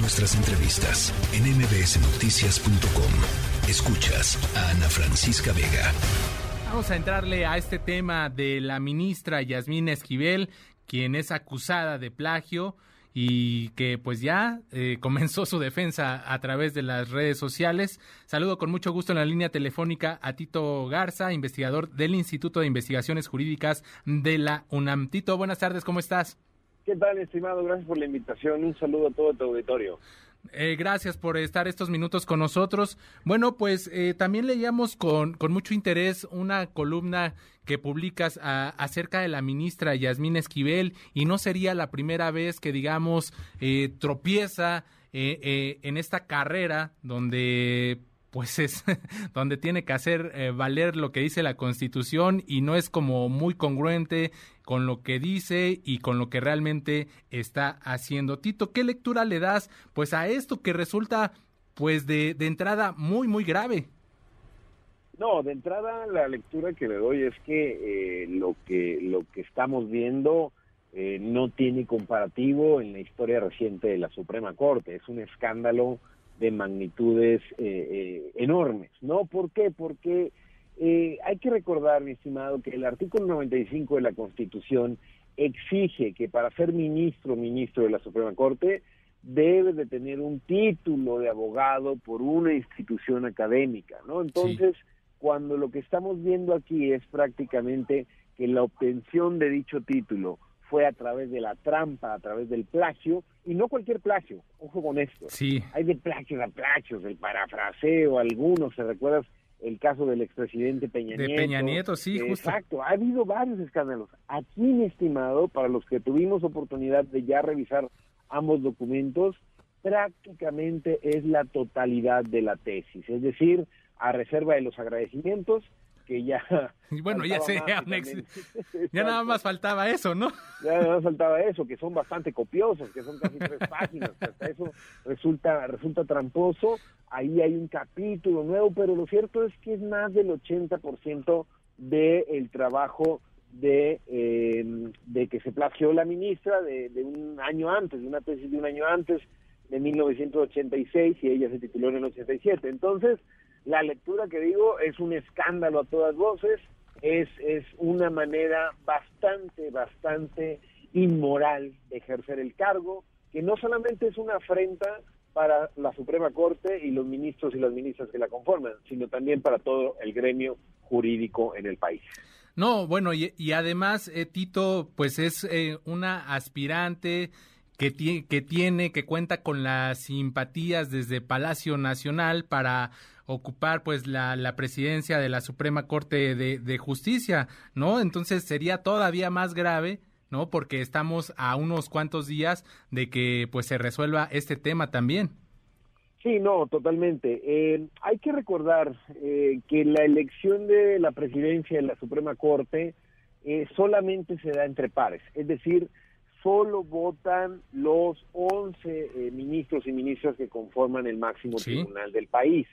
Nuestras entrevistas en mbsnoticias.com. Escuchas a Ana Francisca Vega. Vamos a entrarle a este tema de la ministra Yasmín Esquivel, quien es acusada de plagio y que pues ya eh, comenzó su defensa a través de las redes sociales. Saludo con mucho gusto en la línea telefónica a Tito Garza, investigador del Instituto de Investigaciones Jurídicas de la UNAM. Tito, buenas tardes, ¿cómo estás? ¿Qué tal, estimado? Gracias por la invitación. Un saludo a todo tu auditorio. Eh, gracias por estar estos minutos con nosotros. Bueno, pues eh, también leíamos con, con, mucho interés una columna que publicas acerca de la ministra Yasmín Esquivel y no sería la primera vez que, digamos, eh, tropieza en esta carrera donde pues es donde tiene que hacer eh, valer lo que dice la Constitución y no es como muy congruente con lo que dice y con lo que realmente está haciendo. Tito, ¿qué lectura le das pues a esto que resulta pues de, de entrada muy muy grave? No, de entrada la lectura que le doy es que eh, lo que lo que estamos viendo eh, no tiene comparativo en la historia reciente de la Suprema Corte. Es un escándalo de magnitudes eh, eh, enormes, ¿no? ¿Por qué? Porque eh, hay que recordar, mi estimado, que el artículo 95 de la Constitución exige que para ser ministro o ministro de la Suprema Corte debe de tener un título de abogado por una institución académica, ¿no? Entonces, cuando lo que estamos viendo aquí es prácticamente que la obtención de dicho título fue a través de la trampa, a través del plagio, y no cualquier plagio, ojo con esto. Sí. Hay de plagios a plagios, el parafraseo, algunos, ¿se recuerdas el caso del expresidente Peña Nieto? De Peña Nieto, sí, justo. Exacto, ha habido varios escándalos. Aquí, mi estimado, para los que tuvimos oportunidad de ya revisar ambos documentos, prácticamente es la totalidad de la tesis, es decir, a reserva de los agradecimientos, que ya... bueno, ya sé, ya nada más faltaba eso, ¿no? Ya nada más faltaba eso, que son bastante copiosos, que son casi tres páginas, que hasta eso resulta, resulta tramposo. Ahí hay un capítulo nuevo, pero lo cierto es que es más del 80% del trabajo de, eh, de que se plagió la ministra de, de un año antes, de una tesis de un año antes, de 1986, y ella se tituló en el 87. Entonces, la lectura que digo es un escándalo a todas voces, es, es una manera bastante, bastante inmoral de ejercer el cargo, que no solamente es una afrenta para la Suprema Corte y los ministros y las ministras que la conforman, sino también para todo el gremio jurídico en el país. No, bueno, y, y además, eh, Tito, pues es eh, una aspirante que, que tiene, que cuenta con las simpatías desde Palacio Nacional para ocupar pues la, la presidencia de la Suprema Corte de, de, Justicia, ¿no? Entonces sería todavía más grave, ¿no? Porque estamos a unos cuantos días de que pues se resuelva este tema también. Sí, no, totalmente. Eh, hay que recordar eh, que la elección de la presidencia de la Suprema Corte eh, solamente se da entre pares, es decir, solo votan los 11 ministros y ministras que conforman el máximo ¿Sí? tribunal del país.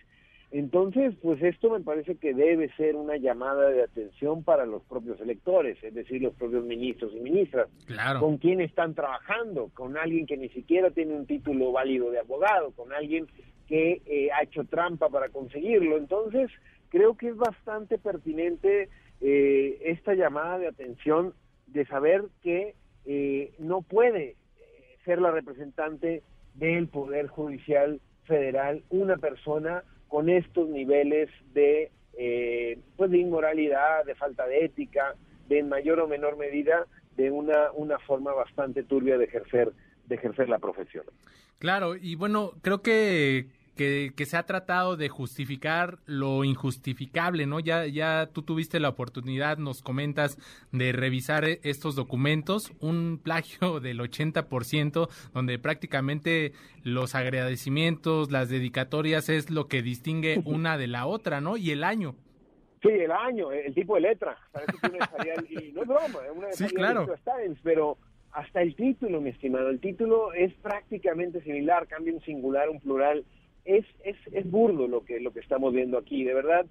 Entonces, pues esto me parece que debe ser una llamada de atención para los propios electores, es decir, los propios ministros y ministras. Claro. ¿Con quién están trabajando? Con alguien que ni siquiera tiene un título válido de abogado, con alguien que eh, ha hecho trampa para conseguirlo. Entonces, creo que es bastante pertinente eh, esta llamada de atención de saber que eh, no puede ser la representante del Poder Judicial Federal una persona con estos niveles de eh, pues de inmoralidad, de falta de ética, de en mayor o menor medida de una una forma bastante turbia de ejercer de ejercer la profesión. Claro, y bueno, creo que que, que, se ha tratado de justificar lo injustificable, ¿no? Ya, ya tú tuviste la oportunidad, nos comentas, de revisar estos documentos, un plagio del 80%, donde prácticamente los agradecimientos, las dedicatorias es lo que distingue una de la otra, ¿no? Y el año. Sí, el año, el tipo de letra. y no es broma, es una sí, claro. Times, pero hasta el título, mi estimado, el título es prácticamente similar, cambia un singular, un plural, es, es, es burdo lo que, lo que estamos viendo aquí, de verdad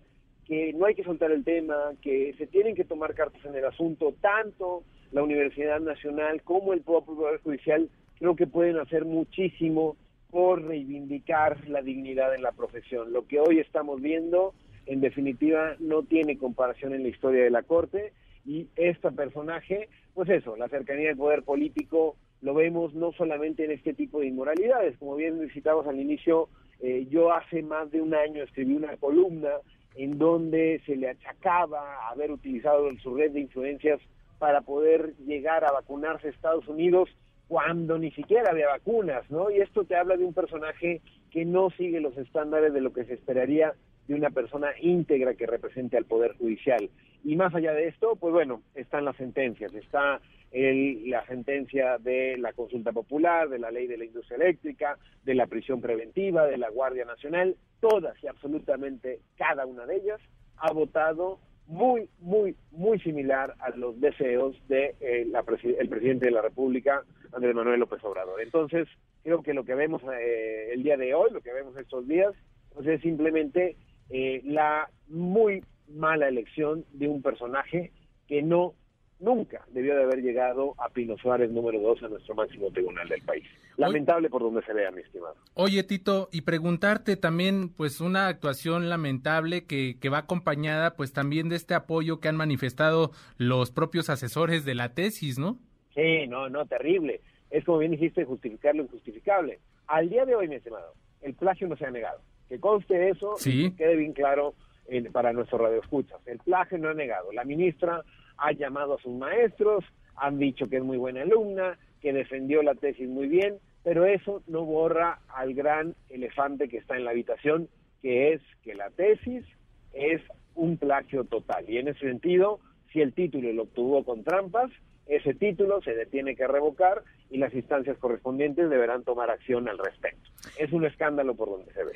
que no hay que soltar el tema, que se tienen que tomar cartas en el asunto, tanto la Universidad Nacional como el propio Poder Judicial, creo que pueden hacer muchísimo por reivindicar la dignidad en la profesión. Lo que hoy estamos viendo, en definitiva, no tiene comparación en la historia de la Corte y este personaje, pues eso, la cercanía del poder político lo vemos no solamente en este tipo de inmoralidades, como bien visitamos al inicio, eh, yo hace más de un año escribí una columna en donde se le achacaba haber utilizado su red de influencias para poder llegar a vacunarse a Estados Unidos cuando ni siquiera había vacunas, ¿no? Y esto te habla de un personaje que no sigue los estándares de lo que se esperaría de una persona íntegra que represente al Poder Judicial. Y más allá de esto, pues bueno, están las sentencias, está el, la sentencia de la consulta popular, de la ley de la industria eléctrica, de la prisión preventiva, de la Guardia Nacional, todas y absolutamente cada una de ellas ha votado muy, muy, muy similar a los deseos de eh, el presidente de la República, Andrés Manuel López Obrador. Entonces, creo que lo que vemos eh, el día de hoy, lo que vemos estos días, pues es simplemente eh, la muy mala elección de un personaje que no nunca debió de haber llegado a Pino Suárez número dos a nuestro máximo tribunal del país. Lamentable por donde se vea, mi estimado. Oye, Tito, y preguntarte también, pues, una actuación lamentable que, que va acompañada, pues, también de este apoyo que han manifestado los propios asesores de la tesis, ¿no? Sí, no, no, terrible. Es como bien dijiste, justificar lo injustificable. Al día de hoy, mi estimado, el plagio no se ha negado. Que conste eso y que quede bien claro en, para nuestros radioescuchas. El plagio no ha negado. La ministra ha llamado a sus maestros, han dicho que es muy buena alumna, que defendió la tesis muy bien, pero eso no borra al gran elefante que está en la habitación, que es que la tesis es un plagio total. Y en ese sentido, si el título lo obtuvo con trampas, ese título se detiene que revocar y las instancias correspondientes deberán tomar acción al respecto. Es un escándalo por donde se ve.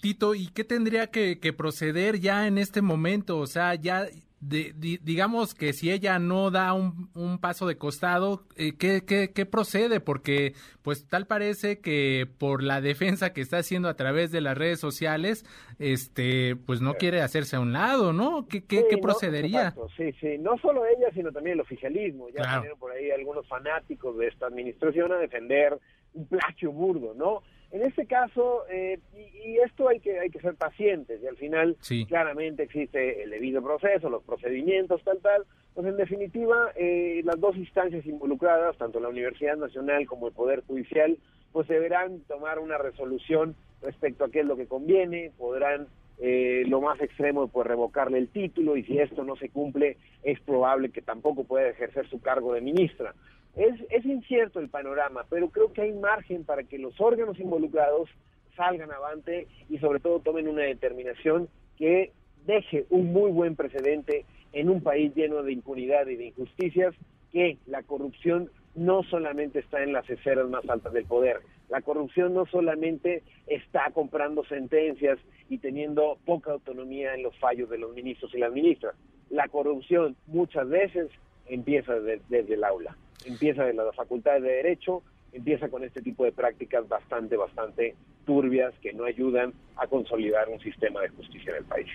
Tito, ¿y qué tendría que, que proceder ya en este momento? O sea, ya digamos que si ella no da un, paso de costado, eh, ¿qué, qué, procede? Porque pues tal parece que por la defensa que está haciendo a través de las redes sociales, este pues no quiere hacerse a un lado, ¿no? ¿Qué, qué, procedería? sí, sí, no solo ella, sino también el oficialismo. Ya claro. por ahí algunos fanáticos de esta administración a defender un plagio burdo, ¿no? En este caso, eh, y, esto hay que, hay que ser pacientes, y al final claramente existe el debido proceso, los procedimientos, tal, tal, pues en definitiva, eh, las dos instancias involucradas, tanto la Universidad Nacional como el Poder Judicial, pues deberán tomar una resolución respecto a qué es lo que conviene, podrán eh, lo más extremo pues revocarle el título y si esto no se cumple es probable que tampoco pueda ejercer su cargo de ministra. Es, es incierto el panorama, pero creo que hay margen para que los órganos involucrados salgan avante y sobre todo tomen una determinación que deje un muy buen precedente en un país lleno de impunidad y de injusticias, que la corrupción no solamente está en las esferas más altas del poder, la corrupción no solamente está comprando sentencias y teniendo poca autonomía en los fallos de los ministros y las ministras, la corrupción muchas veces empieza desde el aula empieza de la facultad de Derecho, empieza con este tipo de prácticas bastante, bastante turbias que no ayudan a consolidar un sistema de justicia en el país.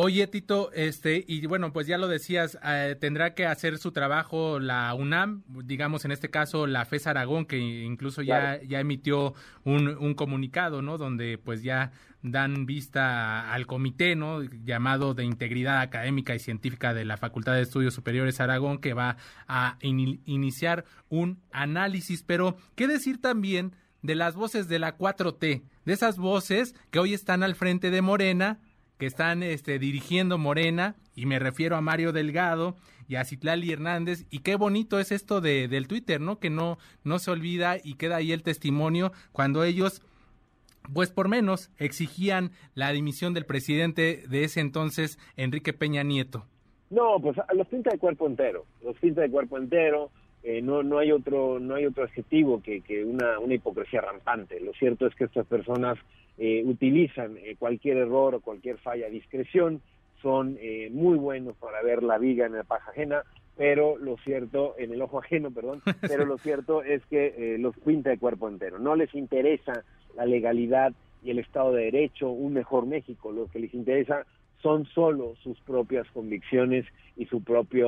Oye, Tito, este, y bueno, pues ya lo decías, eh, tendrá que hacer su trabajo la UNAM, digamos en este caso la FES Aragón, que incluso ya, ya emitió un, un, comunicado, ¿no? Donde pues ya dan vista al comité, ¿no? Llamado de Integridad Académica y Científica de la Facultad de Estudios Superiores Aragón, que va a iniciar un análisis. Pero, ¿qué decir también de las voces de la 4T? De esas voces que hoy están al frente de Morena, que están este, dirigiendo Morena, y me refiero a Mario Delgado y a Citlali Hernández, y qué bonito es esto de, del Twitter, ¿no? Que no, no se olvida y queda ahí el testimonio cuando ellos, pues por menos, exigían la dimisión del presidente de ese entonces, Enrique Peña Nieto. No, pues los pinta de cuerpo entero, los pinta de cuerpo entero, eh, no, no hay otro, no hay otro adjetivo que, que una, una hipocresía rampante. Lo cierto es que estas personas eh, utilizan eh, cualquier error o cualquier falla a discreción, son eh, muy buenos para ver la viga en la paja ajena, pero lo cierto, en el ojo ajeno, perdón, pero lo cierto es que los pinta de cuerpo entero. No les interesa la legalidad y el Estado de Derecho, un mejor México, lo que les interesa son solo sus propias convicciones y su propia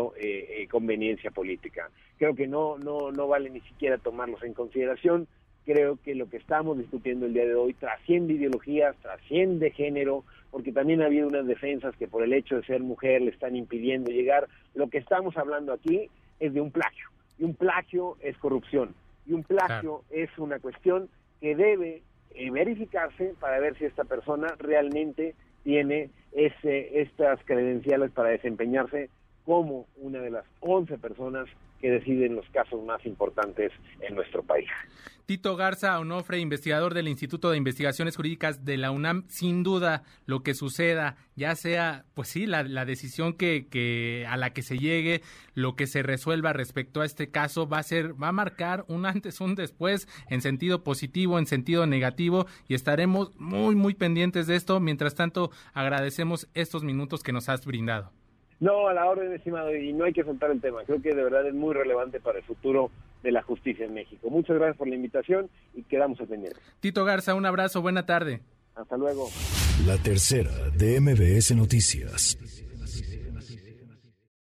conveniencia política. Creo que no, no, no vale ni siquiera tomarlos en consideración creo que lo que estamos discutiendo el día de hoy trasciende ideologías, trasciende género, porque también ha habido unas defensas que por el hecho de ser mujer le están impidiendo llegar. Lo que estamos hablando aquí es de un plagio, y un plagio es corrupción, y un plagio es una cuestión que debe eh, verificarse para ver si esta persona realmente tiene ese, estas credenciales para desempeñarse como una de las 11 personas que deciden los casos más importantes en nuestro país. Tito Garza Onofre, investigador del Instituto de Investigaciones Jurídicas de la UNAM, sin duda lo que suceda, ya sea, pues sí, la, decisión que, que, a la que se llegue, lo que se resuelva respecto a este caso, va a ser, va a marcar un antes, un después, en sentido positivo, en sentido negativo, y estaremos muy, muy pendientes de esto. Mientras tanto, agradecemos estos minutos que nos has brindado. No, a la orden, estimado, y no hay que soltar el tema. Creo que de verdad es muy relevante para el futuro de la justicia en México. Muchas gracias por la invitación y quedamos al pendiente. Tito Garza, un abrazo, buena tarde. Hasta luego. La tercera de MBS Noticias.